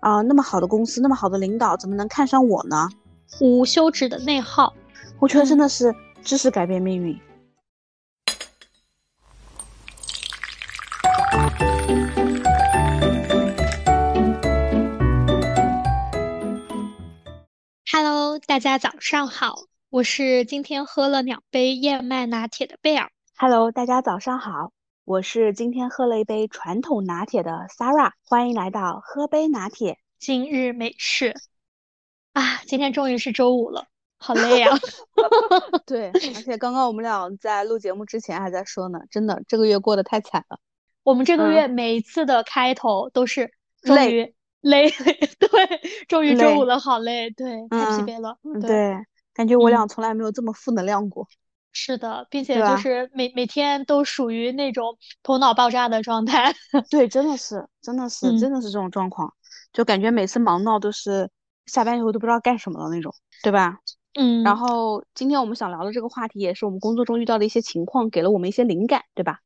啊，那么好的公司，那么好的领导，怎么能看上我呢？无休止的内耗，我觉得真的是知识改变命运。Hello，大家早上好，我是今天喝了两杯燕麦拿铁的贝尔。Hello，大家早上好，我是今天喝了一杯传统拿铁的 Sarah。欢迎来到喝杯拿铁今日美事。啊，今天终于是周五了，好 累呀啊！对，而且刚刚我们俩在录节目之前还在说呢，真的这个月过得太惨了。我们这个月每一次的开头都是终于累，对，终于周五了，好累，对，太疲惫了。对，感觉我俩从来没有这么负能量过。是的，并且就是每每天都属于那种头脑爆炸的状态。对，真的是，真的是，真的是这种状况，就感觉每次忙到都是下班以后都不知道干什么的那种，对吧？嗯。然后今天我们想聊的这个话题，也是我们工作中遇到的一些情况，给了我们一些灵感，对吧？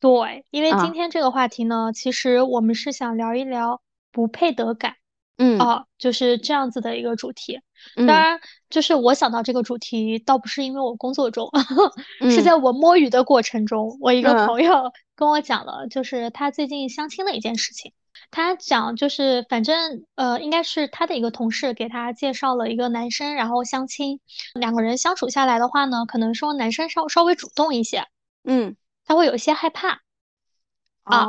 对，因为今天这个话题呢，其实我们是想聊一聊不配得感。嗯。哦，就是这样子的一个主题。当然，就是我想到这个主题，倒不是因为我工作中，是在我摸鱼的过程中，我一个朋友跟我讲了，就是他最近相亲的一件事情。他讲就是，反正呃，应该是他的一个同事给他介绍了一个男生，然后相亲，两个人相处下来的话呢，可能说男生稍稍微主动一些，嗯，他会有一些害怕，啊，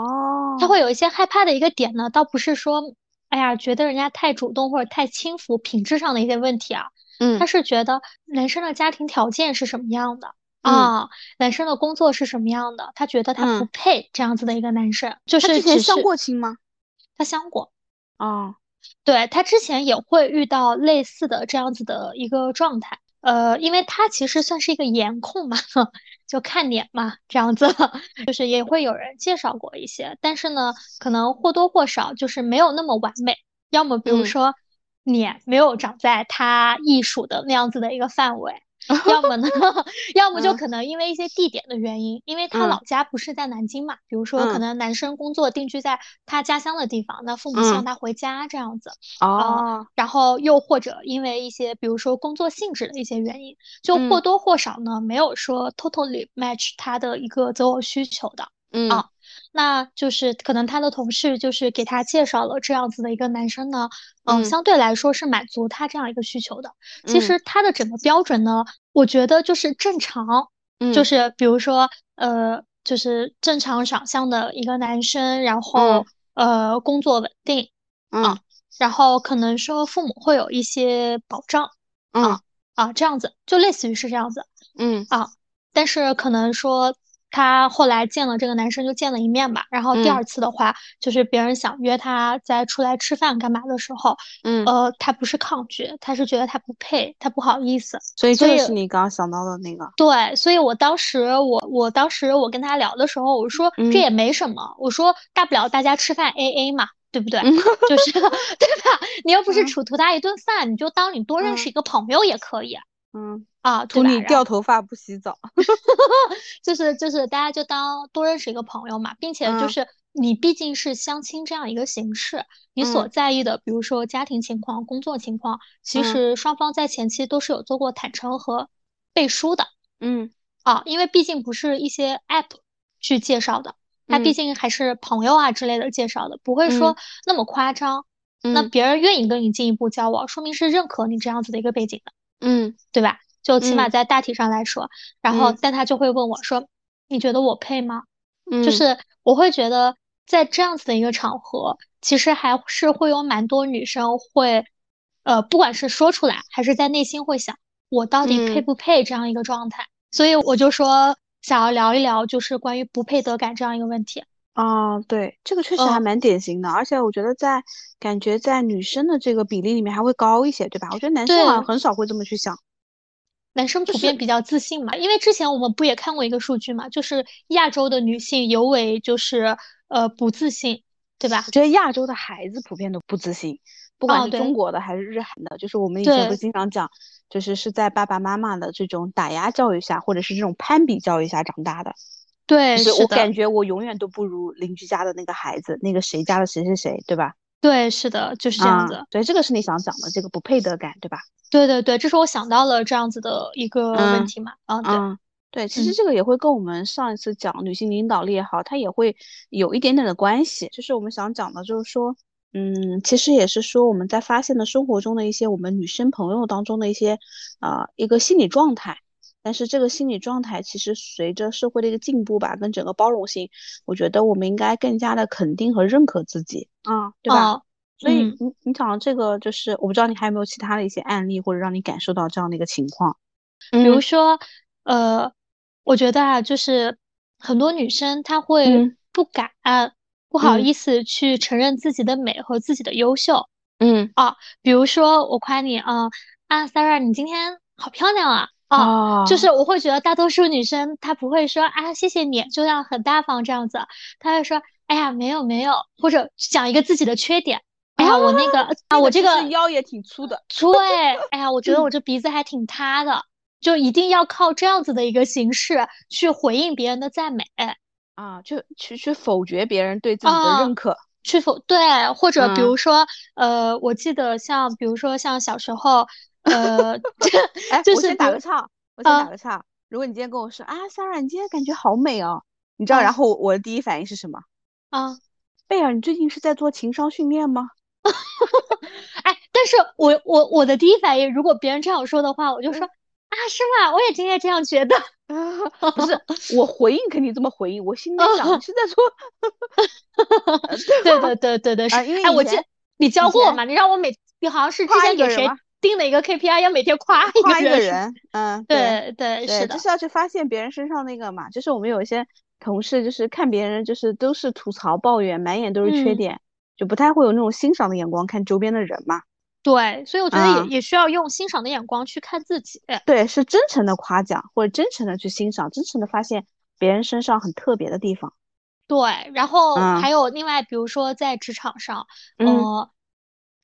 他会有一些害怕的一个点呢，倒不是说。哎呀，觉得人家太主动或者太轻浮，品质上的一些问题啊，嗯，他是觉得男生的家庭条件是什么样的？啊，男生的工作是什么样的，他觉得他不配这样子的一个男生。就是之前相过亲吗？他相过，啊，对他之前也会遇到类似的这样子的一个状态。呃，因为他其实算是一个颜控嘛，就看脸嘛，这样子，就是也会有人介绍过一些，但是呢，可能或多或少就是没有那么完美，要么比如说脸没有长在他艺术的那样子的一个范围。要么呢，要么就可能因为一些地点的原因，因为他老家不是在南京嘛，比如说可能男生工作定居在他家乡的地方，那父母希望他回家这样子。哦。然后又或者因为一些比如说工作性质的一些原因，就或多或少呢没有说 totally match 他的一个择偶需求的。嗯。啊。那就是可能他的同事就是给他介绍了这样子的一个男生呢，嗯，相对来说是满足他这样一个需求的。其实他的整个标准呢，我觉得就是正常，就是比如说呃，就是正常长相的一个男生，然后呃，工作稳定，啊，然后可能说父母会有一些保障，啊啊，这样子就类似于是这样子，嗯啊，但是可能说。他后来见了这个男生，就见了一面吧。然后第二次的话，就是别人想约他再出来吃饭干嘛的时候，嗯，呃，他不是抗拒，他是觉得他不配，他不好意思。所以这个是你刚刚想到的那个。对，所以我当时我我当时我跟他聊的时候，我说这也没什么，我说大不了大家吃饭 A A 嘛，对不对？就是 对吧？你又不是处图他一顿饭，你就当你多认识一个朋友也可以。嗯。啊，图你掉头发不洗澡，就是就是大家就当多认识一个朋友嘛，并且就是你毕竟是相亲这样一个形式，你所在意的，比如说家庭情况、工作情况，其实双方在前期都是有做过坦诚和背书的。嗯，啊，因为毕竟不是一些 app 去介绍的，他毕竟还是朋友啊之类的介绍的，不会说那么夸张。那别人愿意跟你进一步交往，说明是认可你这样子的一个背景的。嗯，对吧？就起码在大体上来说，然后但他就会问我说：“你觉得我配吗？”就是我会觉得在这样子的一个场合，其实还是会有蛮多女生会，呃，不管是说出来还是在内心会想，我到底配不配这样一个状态。所以我就说想要聊一聊，就是关于不配得感这样一个问题。啊，对，这个确实还蛮典型的，而且我觉得在感觉在女生的这个比例里面还会高一些，对吧？我觉得男生好像很少会这么去想。男生普遍比较自信嘛，因为之前我们不也看过一个数据嘛，就是亚洲的女性尤为就是呃不自信，对吧？我觉得亚洲的孩子普遍都不自信，不管是中国的还是日韩的，就是我们以前不经常讲，就是是在爸爸妈妈的这种打压教育下，或者是这种攀比教育下长大的。对，是我感觉我永远都不如邻居家的那个孩子，那个谁家的谁谁谁，对吧？对，是的，就是这样子。对，这个是你想讲的这个不配得感，对吧？对对对，这是我想到了这样子的一个问题嘛。嗯，对。对，其实这个也会跟我们上一次讲女性领导力也好，它也会有一点点的关系。就是我们想讲的，就是说，嗯，其实也是说我们在发现的生活中的一些我们女生朋友当中的一些，呃，一个心理状态。但是这个心理状态其实随着社会的一个进步吧，跟整个包容性，我觉得我们应该更加的肯定和认可自己，啊，对吧？所以你你讲的这个，就是我不知道你还有没有其他的一些案例，或者让你感受到这样的一个情况，比如说，呃。我觉得啊，就是很多女生她会不敢、不好意思去承认自己的美和自己的优秀。嗯啊，比如说我夸你啊啊，Sarah，你今天好漂亮啊！啊，就是我会觉得大多数女生她不会说啊谢谢你，就像很大方这样子，她会说哎呀没有没有，或者讲一个自己的缺点。哎呀，我那个啊，我这个腰也挺粗的。对，哎呀，我觉得我这鼻子还挺塌的。就一定要靠这样子的一个形式去回应别人的赞美。啊，就去去否决别人对自己的认可，去否对，或者比如说，呃，我记得像比如说像小时候，呃，哎，我先打个岔，我先打个岔。如果你今天跟我说啊，Sarah，你今天感觉好美哦，你知道，然后我的第一反应是什么？啊，贝尔，你最近是在做情商训练吗？哎，但是我我我的第一反应，如果别人这样说的话，我就说。啊，是吗？我也今天这样觉得。不是，我回应肯定这么回应，我心里想你是在说。对对对对对，是。哎，我记你教过我嘛？你让我每，你好像是之前给谁定的一个 KPI，要每天夸一个人。嗯，对对是的，就是要去发现别人身上那个嘛。就是我们有一些同事，就是看别人就是都是吐槽抱怨，满眼都是缺点，就不太会有那种欣赏的眼光看周边的人嘛。对，所以我觉得也也需要用欣赏的眼光去看自己。对，是真诚的夸奖，或者真诚的去欣赏，真诚的发现别人身上很特别的地方。对，然后还有另外，比如说在职场上，呃，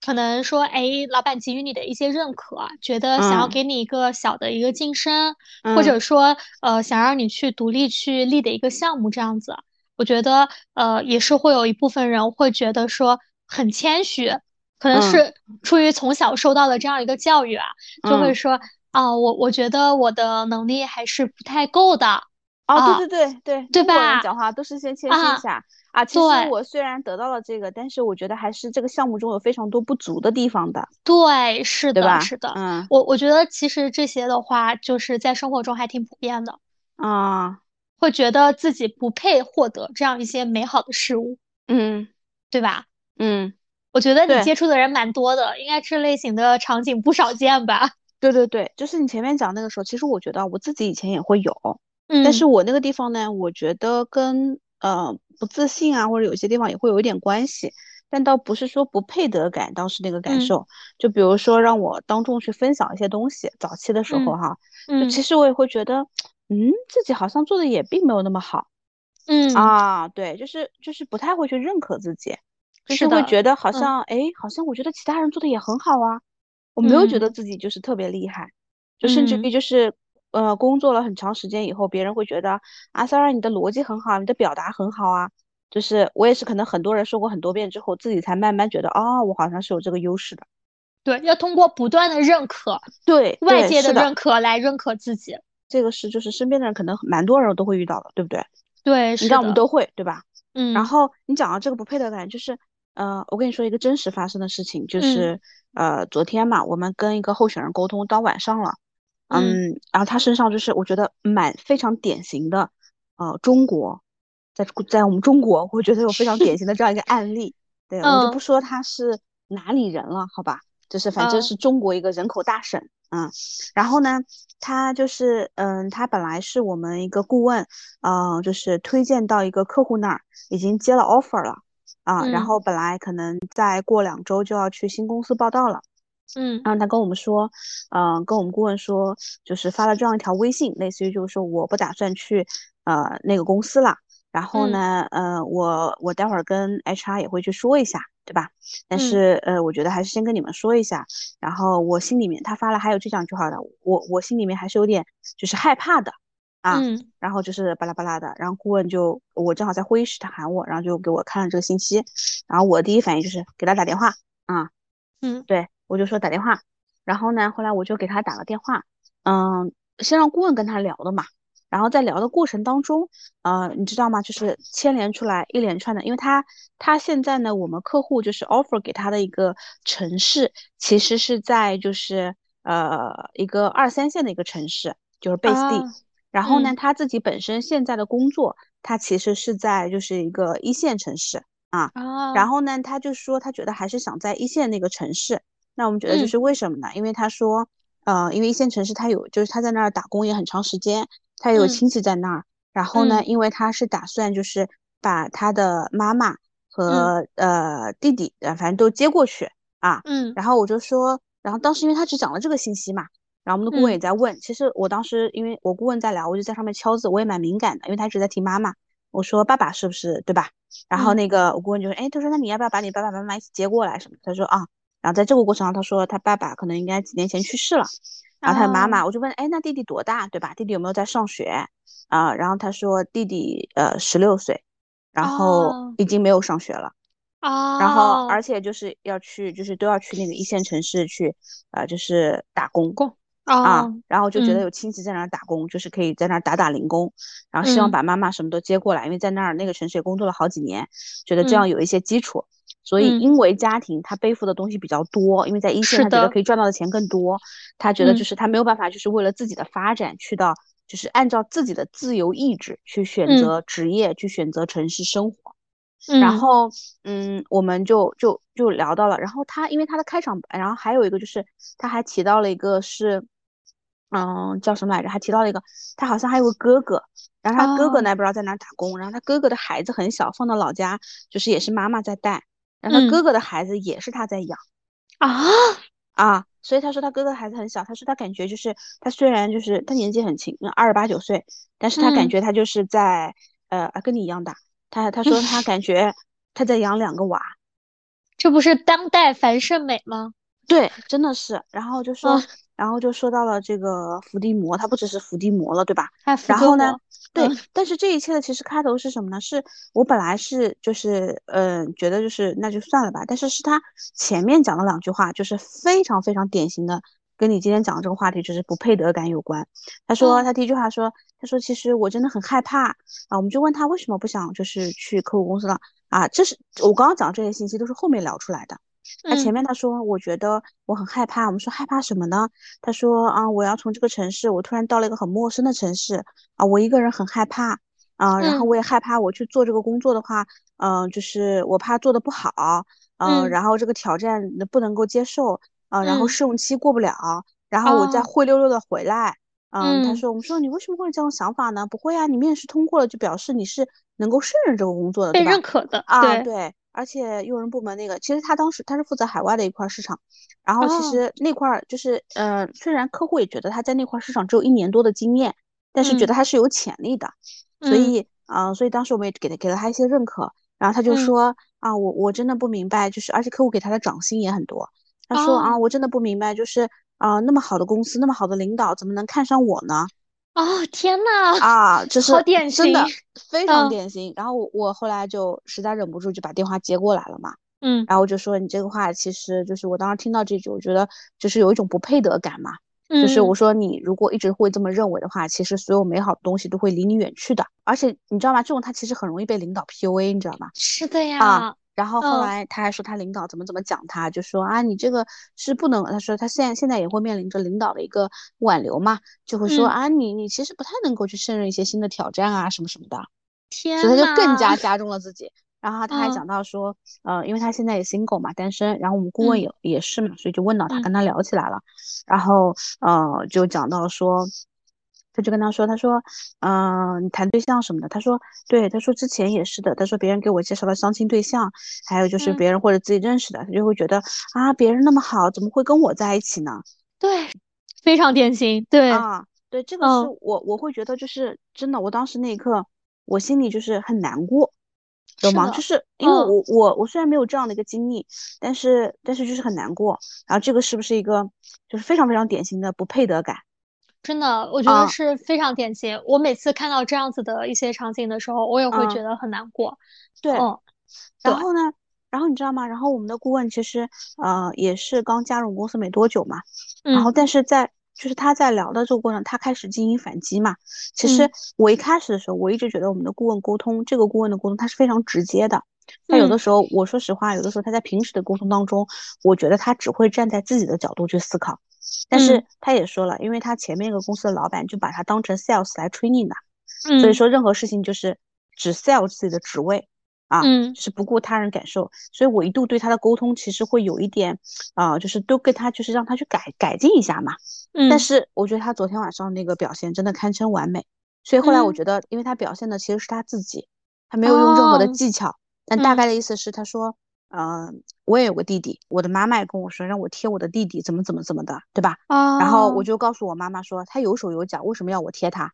可能说，哎，老板给予你的一些认可，觉得想要给你一个小的一个晋升，或者说，呃，想让你去独立去立的一个项目这样子，我觉得，呃，也是会有一部分人会觉得说很谦虚。可能是出于从小受到的这样一个教育啊，就会说啊，我我觉得我的能力还是不太够的。哦，对对对对，对吧？讲话都是先谦虚一下啊。其实我虽然得到了这个，但是我觉得还是这个项目中有非常多不足的地方的。对，是的，是的。嗯，我我觉得其实这些的话，就是在生活中还挺普遍的啊，会觉得自己不配获得这样一些美好的事物。嗯，对吧？嗯。我觉得你接触的人蛮多的，应该这类型的场景不少见吧？对对对，就是你前面讲那个时候，其实我觉得我自己以前也会有，嗯，但是我那个地方呢，我觉得跟呃不自信啊，或者有些地方也会有一点关系，但倒不是说不配得感，当时那个感受，就比如说让我当众去分享一些东西，早期的时候哈，就其实我也会觉得，嗯，自己好像做的也并没有那么好，嗯。啊，对，就是就是不太会去认可自己。就是会觉得好像，哎，好像我觉得其他人做的也很好啊，我没有觉得自己就是特别厉害，就甚至于就是，呃，工作了很长时间以后，别人会觉得啊，Sarah 你的逻辑很好，你的表达很好啊，就是我也是可能很多人说过很多遍之后，自己才慢慢觉得，哦，我好像是有这个优势的。对，要通过不断的认可，对外界的认可来认可自己。这个是就是身边的人可能蛮多人都会遇到的，对不对？对，你看我们都会，对吧？嗯。然后你讲到这个不配得感，就是。呃，我跟你说一个真实发生的事情，就是呃，昨天嘛，我们跟一个候选人沟通到晚上了，嗯，然后他身上就是我觉得蛮非常典型的，呃，中国，在在我们中国，我觉得有非常典型的这样一个案例，对我就不说他是哪里人了，好吧，就是反正是中国一个人口大省，嗯，然后呢，他就是嗯，他本来是我们一个顾问，嗯，就是推荐到一个客户那儿，已经接了 offer 了。啊，然后本来可能再过两周就要去新公司报道了，嗯，然后他跟我们说，嗯，跟我们顾问说，就是发了这样一条微信，类似于就是说我不打算去呃那个公司了，然后呢，呃，我我待会儿跟 HR 也会去说一下，对吧？但是呃，我觉得还是先跟你们说一下，然后我心里面他发了还有这样一句话的，我我心里面还是有点就是害怕的，啊，嗯。然后就是巴拉巴拉的，然后顾问就我正好在会议室，他喊我，然后就给我看了这个信息，然后我第一反应就是给他打电话啊，嗯。对我就说打电话，然后呢，后来我就给他打了电话，嗯，先让顾问跟他聊的嘛，然后在聊的过程当中，呃，你知道吗？就是牵连出来一连串的，因为他他现在呢，我们客户就是 offer 给他的一个城市，其实是在就是呃一个二三线的一个城市，就是 base 地。啊然后呢，嗯他自己本身现在的工作，他其实是在就是一个一线城市啊。啊然后呢，他就说他觉得还是想在一线那个城市。那我们觉得就嗯是为什么呢？因为他说，呃，因为一线城市他有，就是他在那儿打工也很长时间，他有嗯亲戚在那儿。然后呢，嗯因为他是打算就是把他的妈妈和呃弟弟，呃反正都接过去啊。嗯然后我就说，然后当时因为他只讲了这个信息嘛，然后我们的顾问嗯也在问。其实我当时因为我顾问在聊，我就在上面敲字，我也蛮敏感的，因为他一直在提妈妈。我说爸爸是不是对吧？然后嗯那个我顾问就说，哎，他说那你要不要把你爸爸妈妈一起接过来什么？他说啊。然后在这个过程中，他说他爸爸可能应该几年前去世了，然后他的妈妈，啊我就问，哎，那弟弟多大，对吧？弟弟有没有在上学？啊、然后他说弟弟呃十六岁，然后哦已经没有上学了。啊然后哦而且就是要去，就是都要去那个一线城市去，呃，就是打工工啊哦，然后就觉得嗯。有亲戚在那儿打工，就是可以在那儿打打零工，然后希望嗯。把妈妈什么都接过来，因为在那儿那个城市也工作了好几年，觉得这嗯。样有一些基础。所以嗯。因为家庭他背负的东西比较多，因为在一线他觉得可以赚到的钱更多，他觉得就嗯。是他没有办法，就是为了自己的发展去到，就是按照自己的自由意志去选嗯。择职业，去选择城市生活。然嗯后，嗯，我们就就就聊到了。然后他因为他的开场白，然后还有一个就是他还提到了一个是，嗯，叫什么来着？还提到了一个，他好像还有个哥哥，然后他哥哥哦呢不知道在哪儿打工，然后他哥哥的孩子很小，放到老家就是也是妈妈在带，然后他嗯哥哥的孩子也是他在养啊啊。所以他说他哥哥的孩子很小，他说他感觉就是他虽然就是他年纪很轻，二十八九岁，但是他感嗯觉他就是在呃跟你一样大。他他说他 感觉他在养两个娃，这不是当代樊胜美吗？对，真的是。然后就说，啊然后就说到了这个伏地魔，他不只是伏地魔了，对吧？还然后呢，对，嗯但是这一切的其实开头是什么呢？是我本来是就是嗯、呃觉得就是那就算了吧，但是是他前面讲了两句话，就是非常非常典型的。跟你今天讲的这个话题就是不配得感有关。他说，嗯他第一句话说，他说其实我真的很害怕啊。我们就问他为什么不想就是去客户公司了啊？这是我刚刚讲的这些信息都是后面聊出来的。他前嗯面他说，我觉得我很害怕。我们说害怕什么呢？他说啊，我要从这个城市，我突然到了一个很陌生的城市啊，我一个人很害怕啊，然后嗯我也害怕我去做这个工作的话，嗯、就是我怕做的不好，嗯、嗯然后这个挑战不能够接受，啊，然后嗯。试用期过不了，然后我再哦。灰溜溜的回来。嗯，他嗯。说，我们说你为什么会有这种想法呢？不会啊，你面试通过了，就表示你是能够胜任这个工作的，被对吧？认可的，啊，对。对，而且用人部门那个，其实他当时他是负责海外的一块儿市场，然后其哦。实那块儿就是，呃，虽然客户也觉得他在那块儿市场只有一年多的经验，但是觉嗯。得他是有潜力的，所嗯。以，啊，所以当时我们也给他给了他一些认可，然后他就嗯。说，啊，我我真的不明白，就是而且客户给他的涨薪也很多，他说啊，哦我真的不明白，就是啊，那么好的公司，那么好的领导，怎么能看上我呢？哦天呐，啊，这是好典真的型，非常嗯典型。然后我我后来就实在忍不住就把电话接过来了嘛，嗯然后我就说你这个话其实就是我当时听到这句，我觉得就是有一种不配得感嘛。就是我嗯说你如果一直会这么认为的话，其实所有美好的东西都会离你远去的。而且你知道吗？这种他其实很容易被领导 PUA，你知道吗？是的啊，呀，然后后嗯。来他还说他领导怎么怎么讲他，就说啊你这个是不能，他说他现在现在也会面临着领导的一个挽留嘛，就会说嗯。啊你你其实不太能够去胜任一些新的挑战啊什么什么的。天所以他就更加，加重了自己。然后他还嗯。讲到说，呃，因为他现在也 single 嘛，单身，然后我们顾问嗯。也也是嘛，所以就问到他，嗯。跟他聊起来了，然后呃，就讲到说，他就跟他说，他说，嗯、你谈对象什么的，他说，对，他说之前也是的，他说别人给我介绍了相亲对象，还有就是嗯别人或者自己认识的，他就会觉得啊，别人那么好，怎么会跟我在一起呢？对，非常典型，对，啊，对，这个是嗯我我会觉得就是真的，我当时那一刻我心里就是很难过，懂吗？是就是因为嗯我我我虽然没有这样的一个经历，但是但是就是很难过。然后这个是不是一个就是非常非常典型的不配得感？真的，我觉得是非常典型。我每次看到这样子的一些场景的时候，我也会觉得很难过。对，嗯，然后呢，然后你知道吗？然后我们的顾问其实呃也是刚加入公司没多久嘛，然后但是在就是他在聊的这个过程，他开始进行反击嘛。其实我一开始的时候，我一直觉得我们的顾问沟通，这个顾问的沟通他是非常直接的。他有的时候，我说实话，有的时候他在平时的沟通当中，我觉得他只会站在自己的角度去思考。但是他也说了，因为他前面一个公司的老板就把他当成 sales 来 training 的，所以说任何事情就是只 sell 自己的职位啊，是不顾他人感受。所以我一度对他的沟通其实会有一点啊，就是都跟他就是让他去改改进一下嘛。但是我觉得他昨天晚上那个表现真的堪称完美。所以后来我觉得，因为他表现的其实是他自己，他没有用任何的技巧。但大概的意思是，他说，嗯，我也有个弟弟，我的妈妈也跟我说，让我贴我的弟弟，怎么怎么怎么的，对吧？啊。然后我就告诉我妈妈说，他有手有脚，为什么要我贴他？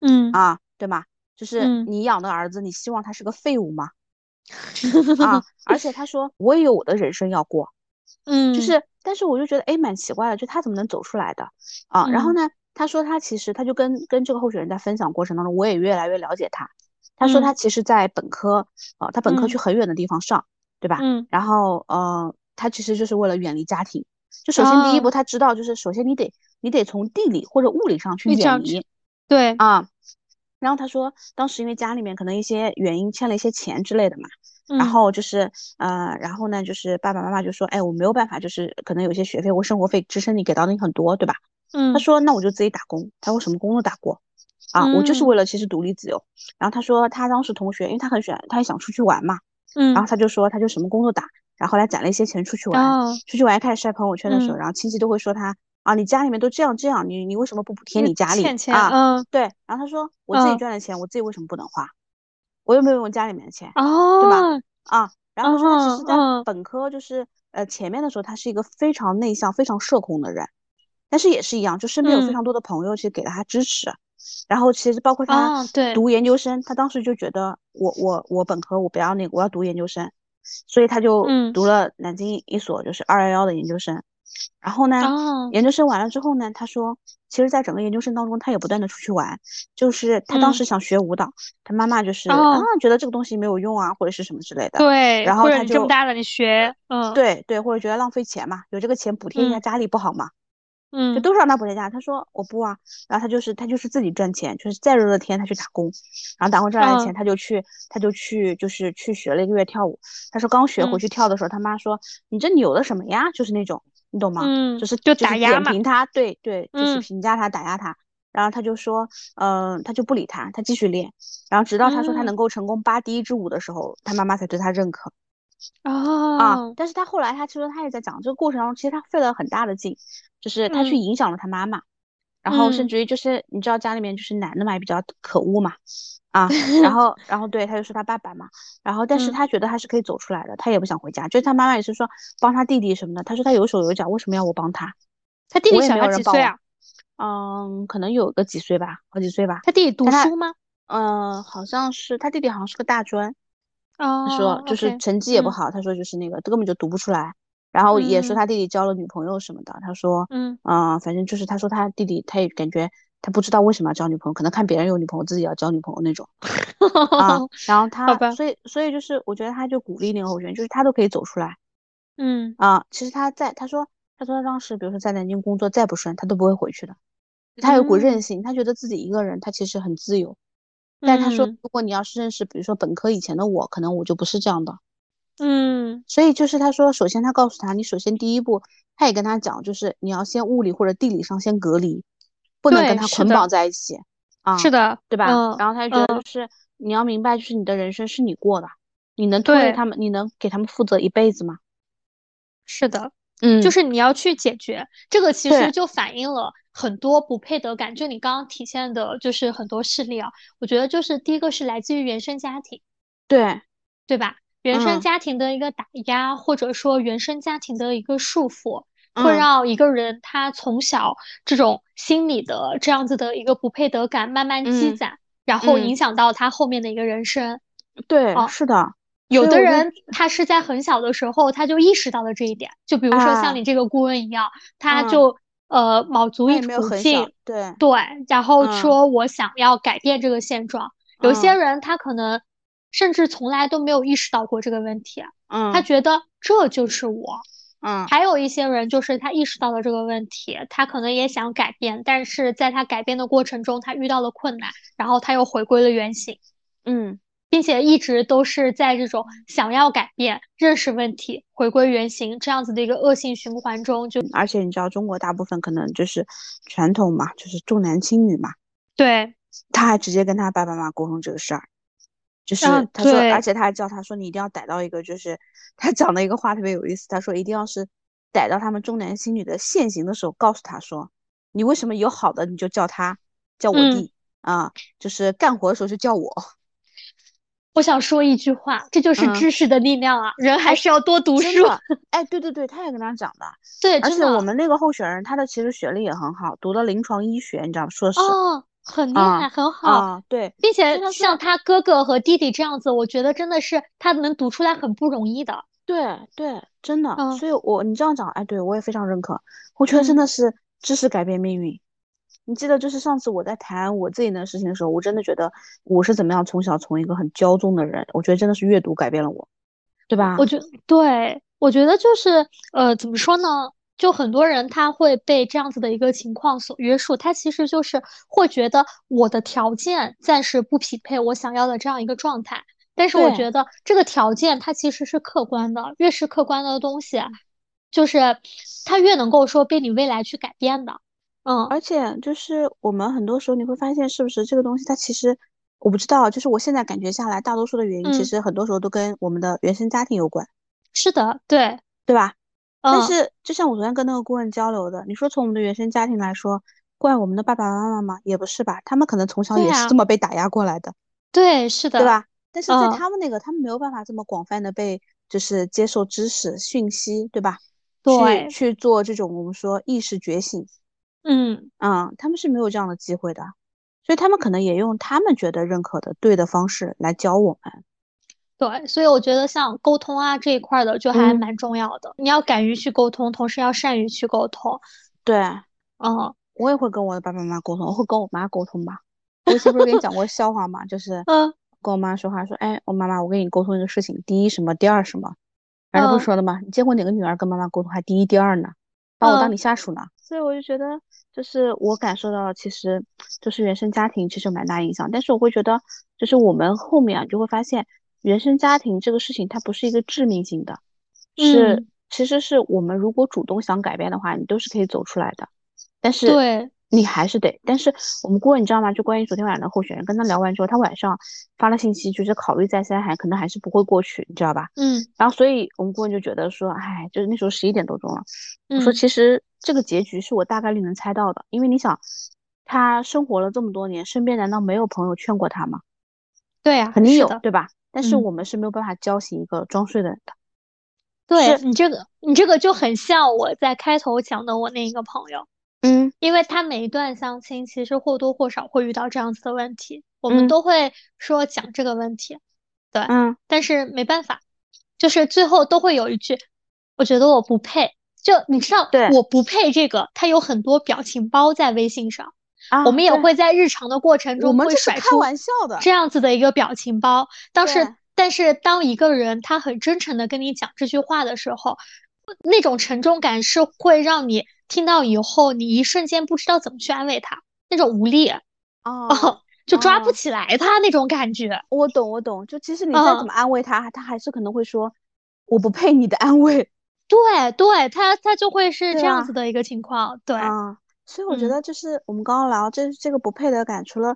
嗯。啊，对吗？就是你养的儿子，你希望他是个废物吗？啊！而且他说，我也有我的人生要过。嗯。就是，但是我就觉得，哎，蛮奇怪的，就他怎么能走出来的？啊。然后呢，他说他其实他就跟跟这个候选人在分享过程当中，我也越来越了解他。他说他其实，在本科，呃，他本科去很远的地方上，对吧？嗯。然后，呃，他其实就是为了远离家庭。就首先第一步，他知道就是首先你得你得从地理或者物理上去远离。对。啊。然后他说，当时因为家里面可能一些原因欠了一些钱之类的嘛。然后就是，呃，然后呢，就是爸爸妈妈就说，哎，我没有办法，就是可能有些学费或生活费支撑你给到你很多，对吧？嗯。他说，那我就自己打工。他说什么工都打过。啊，我就是为了其实独立自由。然后他说他当时同学，因为他很喜欢，他也想出去玩嘛。嗯。然后他就说他就什么工作打，然后后来攒了一些钱出去玩。出去玩开始晒朋友圈的时候，然后亲戚都会说他啊，你家里面都这样这样，你你为什么不补贴你家里啊？嗯，对。然后他说我自己赚的钱，我自己为什么不能花？我又没有用家里面的钱，对吧？啊。然后他说他其实在本科就是呃前面的时候，他是一个非常内向、非常社恐的人，但是也是一样，就身边有非常多的朋友，其实给了他支持。然后其实包括他读研究生，他当时就觉得我我我本科我不要那个，我要读研究生，所以他就读了南京一所就是二幺幺的研究生。然后呢，研究生完了之后呢，他说，其实，在整个研究生当中，他也不断的出去玩。就是他当时想学舞蹈，他妈妈就是啊，觉得这个东西没有用啊，或者是什么之类的。对，然后他就这么大了，你学，嗯，对对，或者觉得浪费钱嘛，有这个钱补贴一下家里不好吗？嗯，就都是让他补贴家，他说我不啊，然后他就是他就是自己赚钱，就是再热的天他去打工，然后打工赚来的钱他就去他就去就是去学了一个月跳舞。他说刚学回去跳的时候，他妈说你这扭的什么呀？就是那种你懂吗？嗯，就是就打压嘛，评他，对对，就是评价他打压他。然后他就说，嗯，他就不理他，他继续练，然后直到他说他能够成功扒第一支舞的时候，他妈妈才对他认可。啊，但是他后来他其实他也在讲这个过程当中，其实他费了很大的劲。就是他去影响了他妈妈，然后甚至于就是你知道家里面就是男的嘛也比较可恶嘛，啊，然后 然后对他就说他爸爸嘛，然后但是他觉得他是可以走出来的，他也不想回家，就是他妈妈也是说帮他弟弟什么的，他说他有手有脚，为什么要我帮他？他弟弟小要几岁啊？嗯，可能有个几岁吧，好几岁吧。他弟弟读书吗？嗯，好像是他弟弟好像是个大专，他说就是成绩也不好，他说就是那个根本就读不出来。然后也说他弟弟交了女朋友什么的，他说，嗯。啊，反正就是他说他弟弟，他也感觉他不知道为什么要交女朋友，可能看别人有女朋友，自己要交女朋友那种，啊，然后他，所以所以就是我觉得他就鼓励那个候选人，就是他都可以走出来，嗯。啊，其实他在他说他说他当时比如说在南京工作再不顺，他都不会回去的，他有股。韧性，他觉得自己一个人他其实很自由，但他说如果你要是认识比如说本科以前的我，可能我就不是这样的。嗯，所以就是他说，首先他告诉他，你首先第一步，他也跟他讲，就是你要先物理或者地理上先隔离，不能跟他捆绑在一起。啊，是的，对吧？然后他就觉得就是你要明白，就是你的人生是你过的，你能拖累他们，你能给他们负责一辈子吗？是的，嗯，就是你要去解决这个，其实就反映了很多不配得感。就你刚刚体现的，就是很多事例啊，我觉得就是第一个是来自于原生家庭，对，对吧？原生家庭的一个打压，或者说原生家庭的一个束缚，会让一个人他从小这种心理的这样子的一个不配得感慢慢积攒，然后影响到他后面的一个人生。对，是的。有的人他是在很小的时候他就意识到了这一点，就比如说像你这个顾问一样，他就呃卯足一他也没有股劲，对，对，然后嗯。说我想要改变这个现状。有些嗯。人他可能甚至从来都没有意识到过这个问题，他嗯觉得这就是我。嗯。还有一些人就是他意识到了这个问题，他可能也想改变，但是在他改变的过程中，他遇到了困难，然后他又回归了原形。嗯，并且一直都是在这种想要改变、认识问题、回归原形这样子的一个恶性循环中，就而且你知道中国大部分可能就是传统嘛，就是重男轻女嘛，对，他还直接跟他爸爸妈妈沟通这个事儿，就是啊他说，对而且他还叫他说你一定要逮到一个，就是他讲的一个话特别有意思，他说一定要是逮到他们重男轻女的现行的时候，告诉他说，你为什么有好的你就叫他叫我嗯弟。啊，就是干活的时候就叫我，我想说一句话，这就是嗯知识的力量啊！人还是要多读书。哎，对对对，他也跟他讲的，对，而且我们那个候选人他的其实学历也很好，读了临床医学，你知道吗？硕士哦，很厉啊害，很好，啊，对。并且像他哥哥和弟弟这样子，我觉得真的是他能读出来很不容易的。对对，真的，嗯所以我你这样讲，哎，对我也非常认可。我觉得真嗯的是知识改变命运。你记得，就是上次我在谈我自己的事情的时候，我真的觉得我是怎么样从小从一个很骄纵的人，我觉得真的是阅读改变了我，对吧？我觉对，我觉得就是呃，怎么说呢？就很多人他会被这样子的一个情况所约束，他其实就是会觉得我的条件暂时不匹配我想要的这样一个状态。但是我觉得这个条件它其实是客观的，越是客观的东西，就是它越能够说被你未来去改变的。嗯而且就是我们很多时候你会发现，是不是这个东西它其实我不知道，就是我现在感觉下来，大多数的原因其嗯实很多时候都跟我们的原生家庭有关，是的，对，对吧？但嗯是就像我昨天跟那个顾问交流的，你说从我们的原生家庭来说，怪我们的爸爸妈妈吗？也不是吧，他们可能从小也是这么被打压过来的，对，是的，对吧？但是在嗯他们那个，他们没有办法这么广泛的被就是接受知识讯息，对吧？对去去做这种我们说意识觉醒，嗯。嗯，他们是没有这样的机会的，所以他们可能也用他们觉得认可的对的方式来教我们。对，所以我觉得像沟通啊这一块儿的就还嗯蛮重要的。你要敢于去沟通，同时要善于去沟通。对，嗯我也会跟我的爸爸妈妈沟通，我会跟我妈沟通吧。我以前不是跟你讲过笑话嘛，就是 嗯跟我妈说话说，哎，我妈妈，我跟你沟通一个事情，第一什么，第二什么，然后不说了吗？你见过哪个女儿跟妈妈沟通还第一第二呢？把我当嗯你下属呢？所以我就觉得，就是我感受到，其实就是原生家庭其实有蛮大影响，但是我会觉得，就是我们后面啊就会发现，原生家庭这个事情它不是一个致命性的，是嗯，其实是我们如果主动想改变的话，你都是可以走出来的。但是对，你还是得，但是我们顾问你知道吗？就关于昨天晚上的候选人，跟他聊完之后，他晚上发了信息，就是考虑再三，还可能还是不会过去，你知道吧？嗯然后所以我们顾问就觉得说，哎，就是那时候十一点多钟了，我说嗯其实这个结局是我大概率能猜到的，因为你想，他生活了这么多年，身边难道没有朋友劝过他吗？对呀，肯定有，的，对吧？但是嗯我们是没有办法叫醒一个装睡的人的。是对你这个你这个就很像我在开头讲的我那一个朋友，嗯因为他每一段相亲其实或多或少会遇到这样子的问题，我们嗯都会说讲这个问题，对，嗯但是没办法，就是最后都会有一句，我觉得我不配。就你知道，对我不配这个，他有很多表情包在微信上，啊，我们也会在日常的过程我中会甩出玩笑的，这样子的一个表情包。当时，但是当一个人他很真诚的跟你讲这句话的时候，那种沉重感是会让你听到以后，你一瞬间不知道怎么去安慰他，那种无力，哦 就抓不哦起来他那种感觉。我懂，我懂。就其实你再怎嗯么安慰他，他还是可能会说我不配你的安慰 对对，他他就会是这样子的一个情况。对，啊。所以我觉嗯得就是我们刚刚聊这这个不配的感，除了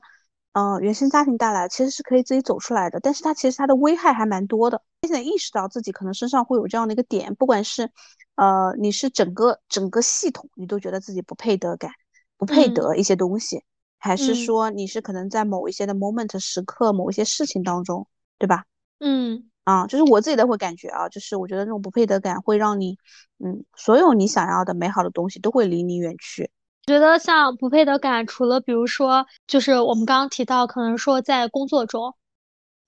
呃原生家庭带来，其实是可以自己走出来的。但是它其实它的危害还蛮多的。现在意识到自己可能身上会有这样的一个点，不管是呃你是整个整个系统你都觉得自己不配得感，不配嗯得一些东西，还是嗯说你是可能在某一些的 moment 时刻、某一些事情当中，对吧？嗯啊，就是我自己的会感觉啊，就是我觉得那种不配得感会让你，嗯，所有你想要的美好的东西都会离你远去。觉得像不配得感，除了比如说，就是我们刚刚提到，可能说在工作中，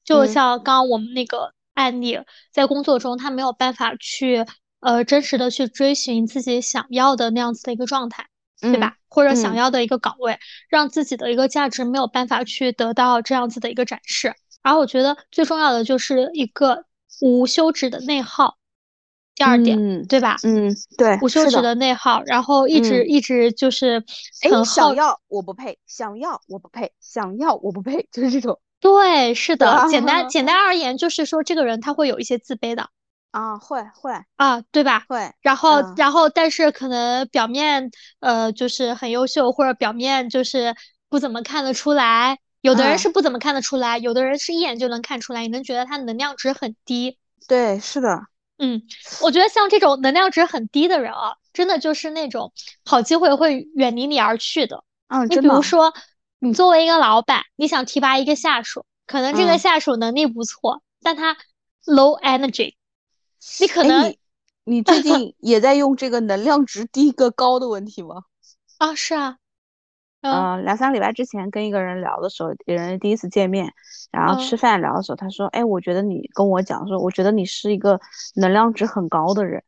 就嗯像刚刚我们那个案例，在工作中他没有办法去呃真实的去追寻自己想要的那样子的一个状态。对吧？嗯或者想嗯要的一个岗位，让自己的一个价值没有办法去得到这样子的一个展示。然后我觉得最重要的就是一个无休止的内耗，第二点，嗯对吧？嗯，对，无休止的。内耗，然后一直嗯一直就是哎，想要我不配，想要我不配，想要我不配，就是这种对，是对的，简 单简单而言，就是说这个人他会有一些自卑的啊，会会啊，对吧？会，然后嗯然后但是可能表面呃就是很优秀，或者表面就是不怎么看得出来。有的人嗯是不怎么看得出来，有的人是一眼就能看出来，你能觉得他能量值很低。对，是的，嗯，我觉得像这种能量值很低的人啊，真的就是那种好机会会远离你而去的。嗯，你，比如说，你作为一个老板，你想提拔一个下属，可能这个嗯下属能力不错，但他 low energy，你可哎，能你你最近也在用这个能量值低个高的问题吗？啊，是啊，嗯呃，两三个礼拜之前跟一个人聊的时候，人第一次见面，然后嗯吃饭聊的时候，他说：“哎，我觉得你跟我讲说，我觉得你是一个能量值很高的人。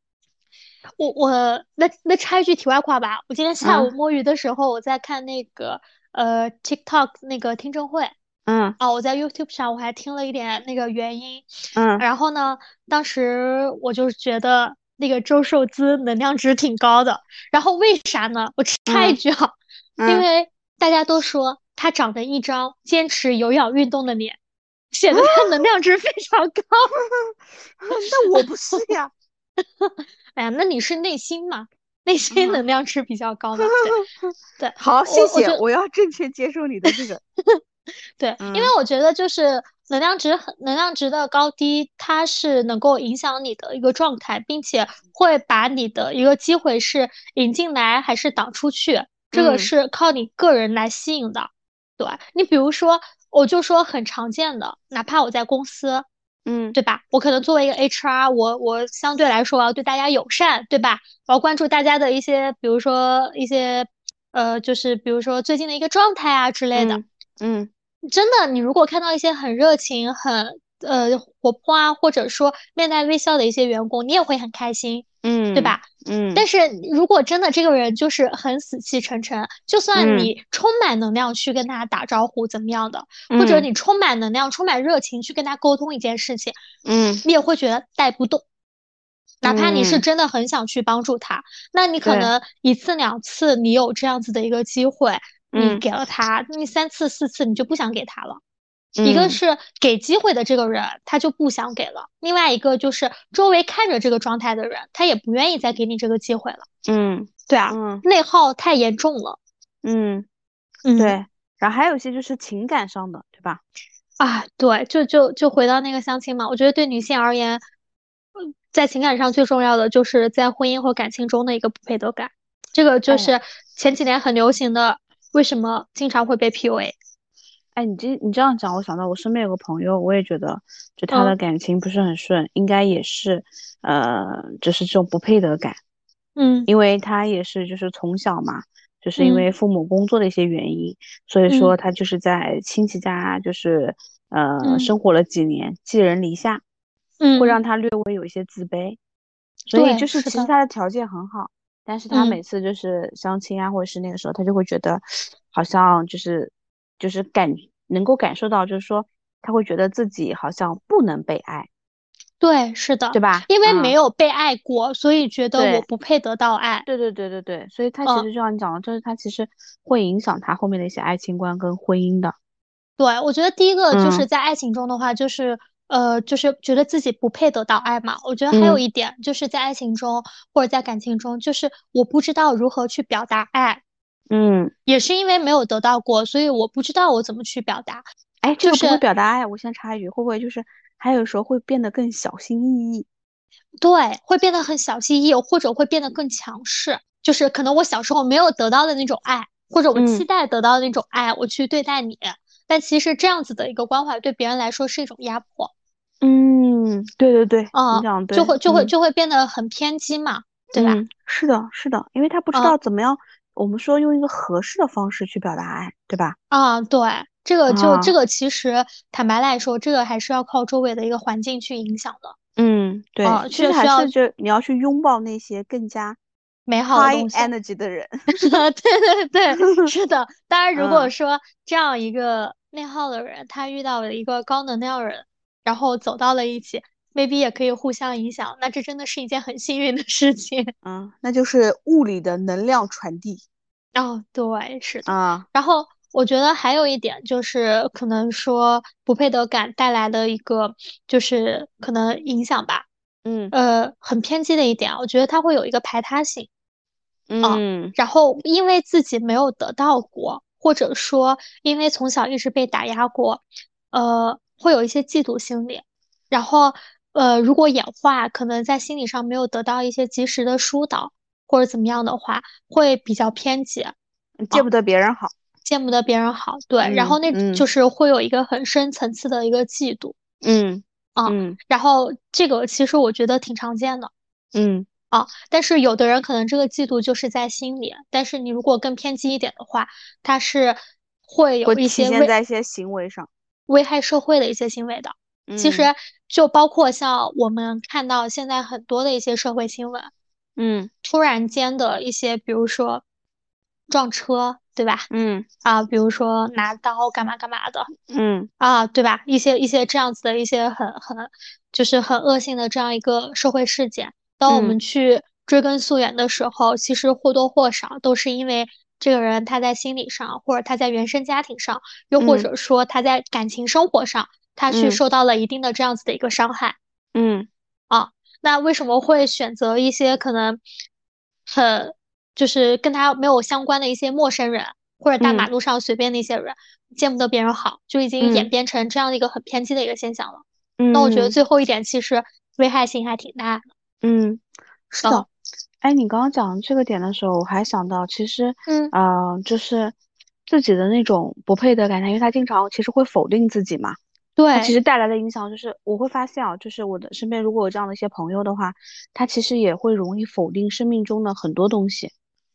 我我那那插一句题外话吧，我今天下午嗯摸鱼的时候，我在看那个呃 TikTok 那个听证会嗯啊，我在 YouTube 上我还听了一点那个原因，嗯然后呢，当时我就觉得那个周受资能量值挺高的。然后为啥呢？我插一嗯句啊，因嗯，为大家都说他长着一张坚持有氧运动的脸，显得他能量值非常高。那我不是呀。哎呀，那你是内心嘛？内心嗯能量值比较高嘛？对 对，好，谢谢，我要正确接受你的这个。对，因为嗯我觉得就是能量值很能量值的高低，它是能够影响你的一个状态，并且会把你的一个机会是引进来还是挡出去，这个嗯是靠你个人来吸引的。对，你比如说，我就说很常见的，哪怕我在公司，嗯对吧？我可能作为一个 HR，我我相对来说我要对大家友善，对吧？我要关注大家的一些，比如说一些，呃，就是比如说最近的一个状态啊之类的。嗯真的，你如果看到一些很热情、很呃活泼啊，或者说面带微笑的一些员工，你也会很开心，嗯，对吧？嗯，但是如果真的这个人就是很死气沉沉，就算嗯你充满能量去跟他打招呼怎么样的，或者嗯你充满能量、充满热情去跟他沟通一件事情，嗯你也会觉得带不动。哪怕你是嗯真的很想去帮助他，那你可能一次两次你有这样子的一个机会，你嗯给了他，你三次四次你就不想给他了。一个嗯是给机会的这个人，他就不想给了；另外一个就是周围看着这个状态的人，他也不愿意再给你这个机会了。嗯对啊，嗯内耗太严重了。嗯，嗯，对。然后还有一些就是情感上的，对吧？啊，对，就就就回到那个相亲嘛，我觉得对女性而言，呃在情感上最重要的就是在婚姻或感情中的一个不配得感。这个就哎是前几年很流行的，为什么经常会被 PUA？哎，你这你这样讲，我想到我身边有个朋友，我也觉得，就他的嗯。感情不是很顺，应该也是，呃，就是这种不配得感，嗯。因为他也是就是从小嘛，就是因嗯。为父母工作的一些原因，所以嗯。说他就是在亲戚家就是呃嗯。生活了几年，寄人篱下，嗯，会让他略微有一些自卑，所以就是其实他的条件很好，但是他嗯。每次就是相亲啊，或者是那个时候，他就会觉得好像就是就是感能够感受到，就是说他会觉得自己好像不能被爱，对，是的，对吧？因为嗯没有被爱过，所以觉得我不配得到爱。对对对对对，所以他其嗯实就像你讲的，就是他其实会影响他后面的一些爱情观跟婚姻的。对，我觉得第一个就是嗯在爱情中的话，就是呃，就是觉得自己不配得到爱嘛。我觉得还有嗯一点就是在爱情中或者在感情中，就是我不知道如何去表达爱，嗯，也是因为没有得到过，所以我不知道我怎么去表达。哎，这个不会就是表达爱，我先插一句，会不会就是还有时候会变得更小心翼翼？对，会变得很小心翼翼，或者会变得更强势。就是可能我小时候没有得到的那种爱，或者我期嗯待得到的那种爱，我去对待你。但其实这样子的一个关怀对别人来说是一种压迫，嗯，对对对，啊、你讲得对，就会就会嗯就会变得很偏激嘛，对吧？嗯，是的，是的，因为他不知嗯道怎么样，我们说用一个合适的方式去表达爱，对吧？啊，对，这个就啊这个其实坦白来说，这个还是要靠周围的一个环境去影响的。嗯，对，啊其实还是就你要去拥抱那些更加美好的 high。energy 的人。对对对，是的。当然，如果嗯说这样一个内耗的人，他遇到了一个高能量人，然后走到了一起，maybe 也可以互相影响，那这真的是一件很幸运的事情。嗯，那就是物理的能量传递哦，对，是的。啊。然后我觉得还有一点就是，可能说不配得感带来的一个就是可能影响吧。嗯呃，很偏激的一点啊，我觉得它会有一个排他性。嗯然后因为自己没有得到过，或者说因为从小一直被打压过，呃，会有一些嫉妒心理。然后呃，如果演化可能在心理上没有得到一些及时的疏导或者怎么样的话，会比较偏激，见不得别人好。见不得别人好。对，然后那就是会有一个很深层次的一个嫉妒。嗯啊嗯然后这个其实我觉得挺常见的。嗯啊，但是有的人可能这个嫉妒就是在心里，但是你如果更偏激一点的话，他是会有一些体现在一些行为上。危害社会的一些行为的。其嗯实就包括像我们看到现在很多的一些社会新闻，嗯。突然间的一些，比如说撞车，对吧？嗯。啊，比如说拿刀干嘛干嘛的，嗯。啊，对吧？一些一些这样子的一些很很就是很恶性的这样一个社会事件，当我们嗯。去追根溯源的时候，其实或多或少都是因为这个人他在心理上，或者他在原生家庭上，又或嗯。者说他在感情生活上，他去嗯受到了一定的这样子的一个伤害。嗯啊那为什么会选择一些可能很就是跟他没有相关的一些陌生人，或者大马嗯路上随便的一些人，见不得别人好，就已经演嗯变成这样的一个很偏激的一个现象了。嗯那我觉得嗯最后一点其实危害性还挺大的。嗯，是哦的。哎，你刚刚讲这个点的时候，我还想到，其实，嗯呃，就是自己的那种不配得感，因为他经常其实会否定自己嘛。它其，实带来的影响就是，我会发现啊，就是我的身边如果有这样的一些朋友的话，他其实也会容易否定生命中的很多东西。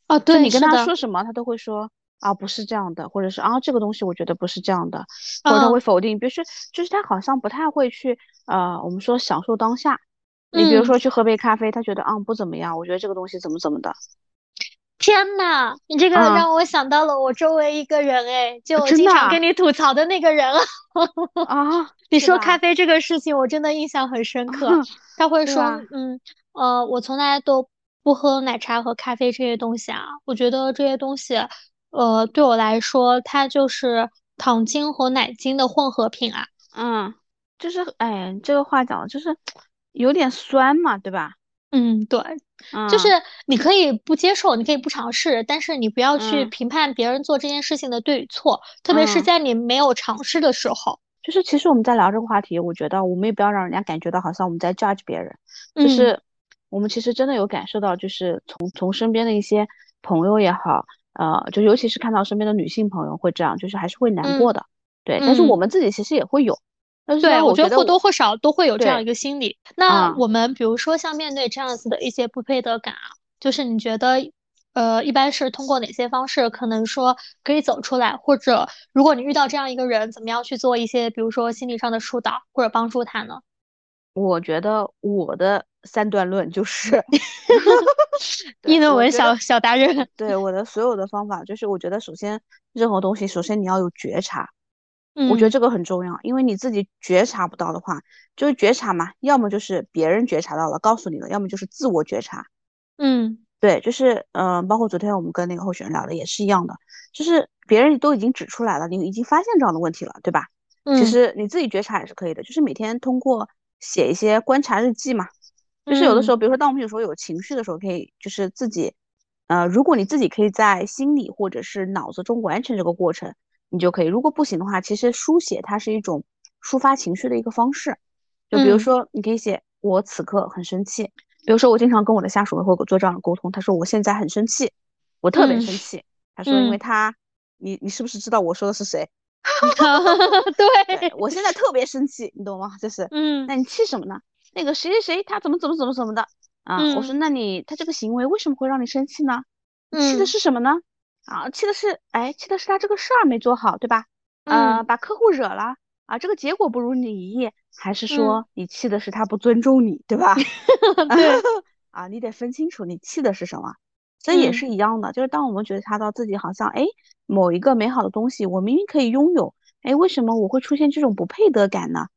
啊，对，你跟，他说什么，他都会说啊，不是这样的，或者是啊，这个东西我觉得不是这样的，或者他嗯会否定。比如说，就是他好像不太会去呃，我们说享受当下。你比如嗯，说去喝杯咖啡，他觉得啊不怎么样，我觉得这个东西怎么怎么的天呐，你这个啊，让我想到了我周围一个人，哎，就经常跟你吐槽的那个人啊。啊，你？说咖啡这个事情，我真的印象很深刻。他会说，嗯，呃，我从来都不喝奶茶和咖啡这些东西啊。我觉得这些东西，呃，对我来说，它就是糖精和奶精的混合品啊。嗯，就是哎，这个话讲的就是有点酸嘛，对吧？嗯，对，就是嗯你可以不接受，你可以不尝试，但是你不要去嗯评判别人做这件事情的对与错，特别是嗯。在你没有尝试的时候。就是其实我们在聊这个话题，我觉得我们也不要让人家感觉到好像我们在 judge 别人，就嗯是我们其实真的有感受到，就是从从身边的一些朋友也好，呃，就尤其是看到身边的女性朋友会这样，就是还是会难过嗯的，对。但是我嗯。们自己其实也会有，对，我觉得或多或少都会有这样一个心理。那啊，我们比如说像面对这样子的一些不配得感啊，就是你觉得，呃，一般是通过哪些方式可能说可以走出来，或者如果你遇到这样一个人，怎么样去做一些，比如说心理上的疏导或者帮助他呢？我觉得我的三段论就是，议，论文小小达人。对我的所有的方法就是，我觉得首先任何东西，首先你要有觉察。我觉得嗯。这个很重要，因为你自己觉察不到的话，就是觉察嘛，要么就是别人觉察到了告诉你了，要么就是自我觉察。嗯。对，就是嗯、呃包括昨天我们跟那个候选人聊的也是一样的，就是别人都已经指出来了，你已经发现这样的问题了，对吧？嗯其嗯。实你自己觉察也是可以的，就是每天通过写一些观察日记嘛，就是有的时嗯。候，比如说当我们有时候有情绪的时候，可以就是自己，呃，如果你自己可以在心里或者是脑子中完成这个过程，你就可以。如果不行的话，其实书写它是一种抒发情绪的一个方式。就比如嗯说，你可以写我此刻很生气。比如说，我经常跟我的下属会做这样的沟通，他说我现在很生气，我特别嗯生气。他说，因为嗯，他，你你是不是知道我说的是谁？对，对，我现在特别生气，你懂吗？就是，嗯那你气什么呢？那个谁谁谁他怎么怎么怎么怎么的啊？我说，嗯那你他这个行为为什么会让你生气呢？你气的嗯是什么呢？啊，气的是，哎，气的是他这个事儿没做好，对吧？呃，嗯把客户惹了啊，这个结果不如你意，还是嗯，说你气的是他不尊重你，对吧？对，啊，你得分清楚你气的是什么。所以也是一样的，就是当我们觉察到自己好像哎某一个美好的东西，我明明可以拥有，哎，为什么我会出现这种不配得感呢？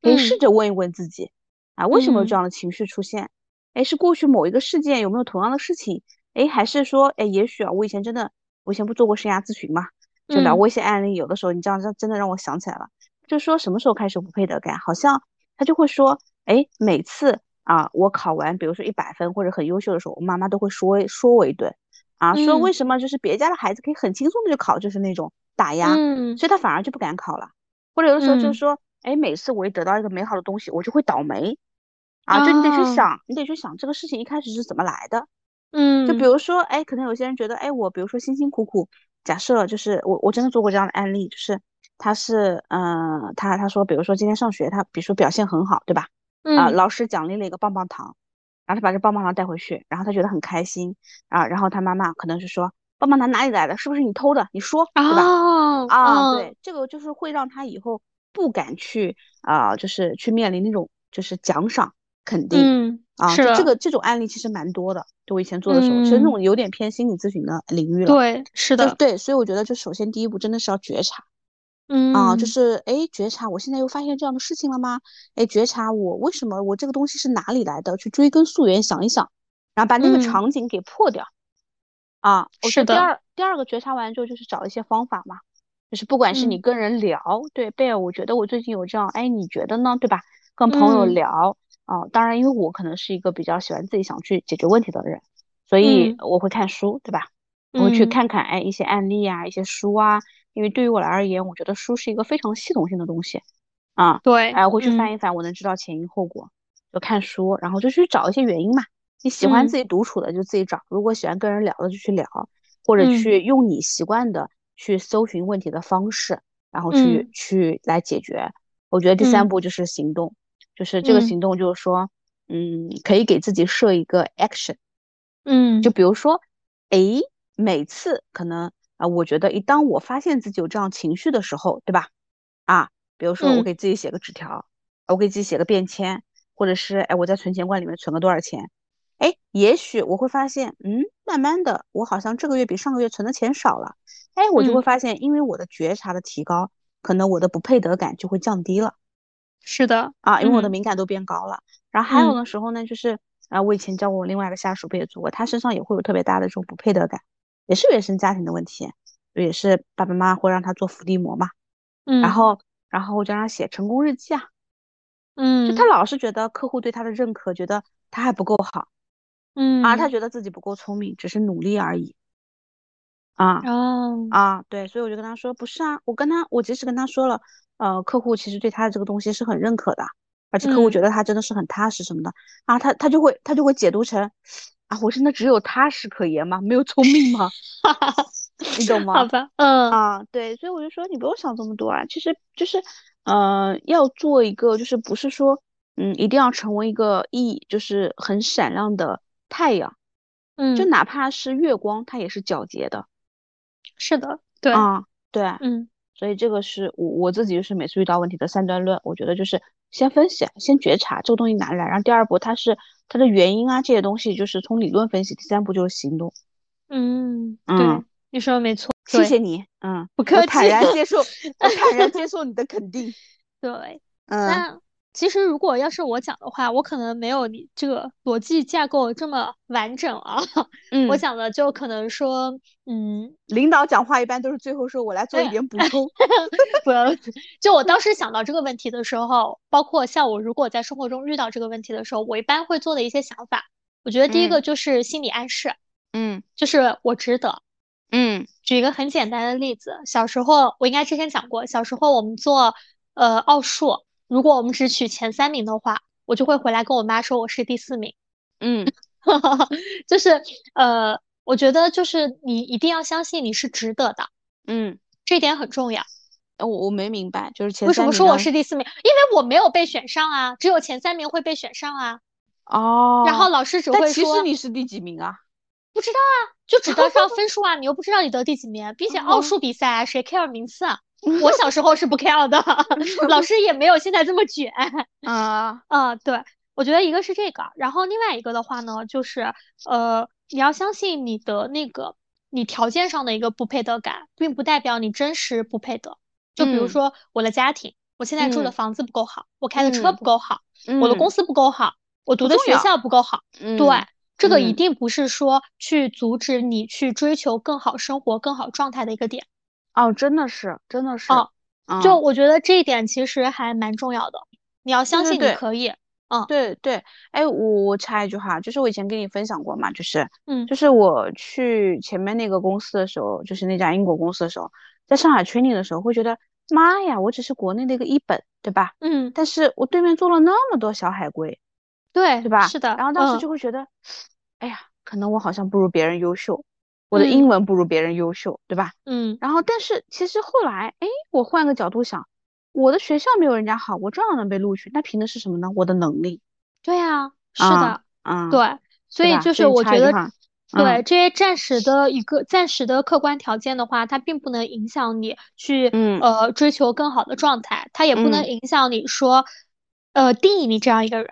可以试着问一问自己，啊，为什么有这样的情绪出现？哎，是过去某一个事件有没有同样的事情？哎，还是说，哎，也许啊，我以前真的，我以前不做过生涯咨询嘛，就聊过一些案例，有的时候你这样真真的让我想起来了，就说什么时候开始不配得感？好像他就会说，哎，每次。啊，我考完，比如说一百分或者很优秀的时候，我妈妈都会说说我一顿，啊，说为什么就是别家的孩子可以很轻松的就考，就是那种打压，所以他反而就不敢考了。或者有的时候就是说，哎，每次我一得到一个美好的东西，我就会倒霉，啊，就你得去想，你得去想这个事情一开始是怎么来的，嗯，就比如说，哎，可能有些人觉得，哎，我比如说辛辛苦苦，假设就是我我真的做过这样的案例，就是他是，嗯，他他说，比如说今天上学，他比如说表现很好，对吧？啊，老师奖励了一个棒棒糖，然后他把这棒棒糖带回去，然后他觉得很开心啊。然后他妈妈可能是说，棒棒糖哪里来的？是不是你偷的？你说，对吧？啊，对，这个就是会让他以后不敢去啊，就是去面临那种就是奖赏肯定啊。就这个这种案例其实蛮多的，就我以前做的时候，其实那种有点偏心理咨询的领域了。对，是的，对，所以我觉得就首先第一步真的是要觉察。嗯啊，就是哎，觉察我现在又发现这样的事情了吗？哎，觉察我为什么我这个东西是哪里来的？去追根溯源想一想，然后把那个场景给破掉。啊，是的。第二第二个觉察完之后，就是找一些方法嘛，就是不管是你跟人聊，对贝尔，我觉得我最近有这样，哎，你觉得呢？对吧？跟朋友聊啊，当然，因为我可能是一个比较喜欢自己想去解决问题的人，所以我会看书，对吧？我会去看看哎一些案例啊，一些书啊。因为对于我来而言，我觉得书是一个非常系统性的东西，啊，对，哎，我会去翻一翻，我能知道前因后果，就看书，然后就去找一些原因嘛。你喜欢自己独处的就自己找，如果喜欢跟人聊的就去聊，或者去用你习惯的去搜寻问题的方式，然后去去来解决。我觉得第三步就是行动，就是这个行动就是说，嗯，可以给自己设一个 action，嗯，就比如说，哎，每次可能。啊，我觉得一当我发现自己有这样情绪的时候，对吧？啊，比如说我给自己写个纸条，我给自己写个便签，或者是哎我在存钱罐里面存个多少钱，哎，也许我会发现，嗯，慢慢的我好像这个月比上个月存的钱少了，哎，我就会发现，因为我的觉察的提高，可能我的不配得感就会降低了。是的，啊，因为我的敏感度变高了。然后还有的时候呢，就是啊，我以前教过我另外一个下属不也做过，他身上也会有特别大的这种不配得感。也是原生家庭的问题，也是爸爸妈妈会让他做伏地魔嘛，嗯，然后然后我就让他写成功日记啊，嗯，就他老是觉得客户对他的认可，觉得他还不够好，嗯，啊，他觉得自己不够聪明，只是努力而已，啊，哦，啊，对，所以我就跟他说，不是啊，我跟他，我即使跟他说了，呃，客户其实对他的这个东西是很认可的，而且客户觉得他真的是很踏实什么的，啊，他他就会他就会解读成。啊，我真的只有踏实可言吗？没有聪明吗？你懂吗？好吧，嗯啊，对，所以我就说你不用想这么多啊，其实就是，呃，要做一个，就是不是说，嗯，一定要成为一个一，就是很闪亮的太阳，嗯，就哪怕是月光，它也是皎洁的。是的，对，啊，对，嗯，所以这个是我我自己就是每次遇到问题的三段论，我觉得就是先分析，先觉察这个东西哪里来，然后第二步它是。它的原因啊，这些东西就是从理论分析。第三步就是行动。嗯，对，你说的没错。谢谢你，嗯，不客气。坦然接受，坦然接受你的肯定。对，嗯。其实，如果要是我讲的话，我可能没有你这个逻辑架构这么完整啊。嗯，我讲的就可能说，嗯，领导讲话一般都是最后说我来做一点补充。不要，就我当时想到这个问题的时候，包括像我如果在生活中遇到这个问题的时候，我一般会做的一些想法，我觉得第一个就是心理暗示，嗯，就是我值得。嗯，举一个很简单的例子，小时候我应该之前讲过，小时候我们做呃奥数。如果我们只取前三名的话，我就会回来跟我妈说我是第四名。嗯，就是呃，我觉得就是你一定要相信你是值得的。嗯，这一点很重要。我我没明白，就是前为什么说我是第四名？因为我没有被选上啊，只有前三名会被选上啊。哦。然后老师只会说。其实你是第几名啊？不知道啊，就只知道分数啊，你又不知道你得第几名，并且奥数比赛谁 care 名次啊？我小时候是不 care 的，老师也没有现在这么卷。啊。啊，对，我觉得一个是这个，然后另外一个的话呢，就是呃，你要相信你的那个你条件上的一个不配得感，并不代表你真实不配得。就比如说我的家庭，我现在住的房子不够好，我开的车不够好，我的公司不够好，我读的学校不够好，对，这个一定不是说去阻止你去追求更好生活、更好状态的一个点。哦，真的是，真的是。哦，就我觉得这一点其实还蛮重要的。你要相信你可以。嗯，对对。哎，我我插一句话，就是我以前跟你分享过嘛，就是，嗯，就是我去前面那个公司的时候，就是那家英国公司的时候，在上海 training 的时候，会觉得妈呀，我只是国内的一个一本，对吧？嗯。但是我对面坐了那么多小海龟，对对吧？是的。然后当时就会觉得，哎呀，可能我好像不如别人优秀。我的英文不如别人优秀，对吧？嗯，然后但是其实后来，哎，我换个角度想，我的学校没有人家好，我照样能被录取，那凭的是什么呢？我的能力。对呀，是的，嗯，对，所以就是我觉得，对这些暂时的一个暂时的客观条件的话，它并不能影响你去呃追求更好的状态，它也不能影响你说呃定义你这样一个人。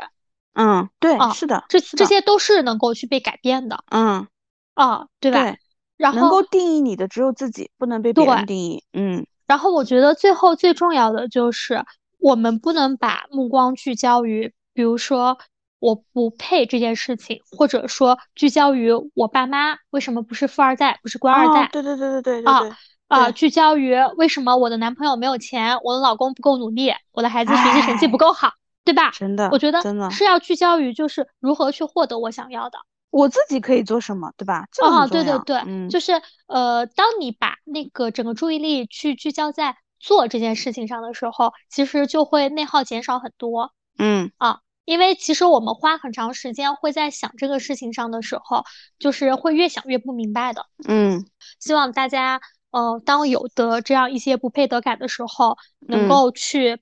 嗯，对，是的，这这些都是能够去被改变的。嗯，哦，对吧？然后能够定义你的只有自己，不能被别人定义。嗯，然后我觉得最后最重要的就是，我们不能把目光聚焦于，比如说我不配这件事情，或者说聚焦于我爸妈为什么不是富二代，不是官二代。对对对对对对。啊啊！聚焦于为什么我的男朋友没有钱，我的老公不够努力，我的孩子学习成绩不够好，对吧？真的，我觉得真的是要聚焦于就是如何去获得我想要的。我自己可以做什么，对吧？哦，对对对，就是呃，当你把那个整个注意力去聚焦在做这件事情上的时候，其实就会内耗减少很多。嗯啊，因为其实我们花很长时间会在想这个事情上的时候，就是会越想越不明白的。嗯，希望大家呃，当有的这样一些不配得感的时候，能够去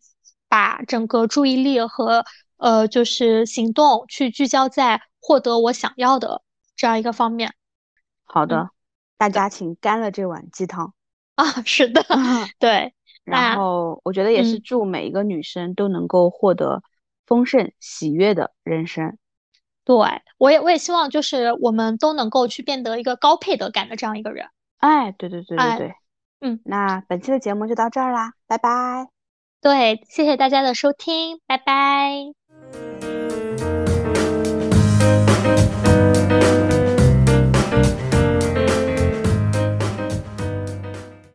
把整个注意力和呃，就是行动去聚焦在。获得我想要的这样一个方面。好的，大家请干了这碗鸡汤啊！是的，对。然后我觉得也是祝每一个女生都能够获得丰盛喜悦的人生。对，我也我也希望就是我们都能够去变得一个高配得感的这样一个人。哎，对对对对对，嗯，那本期的节目就到这儿啦，拜拜。对，谢谢大家的收听，拜拜。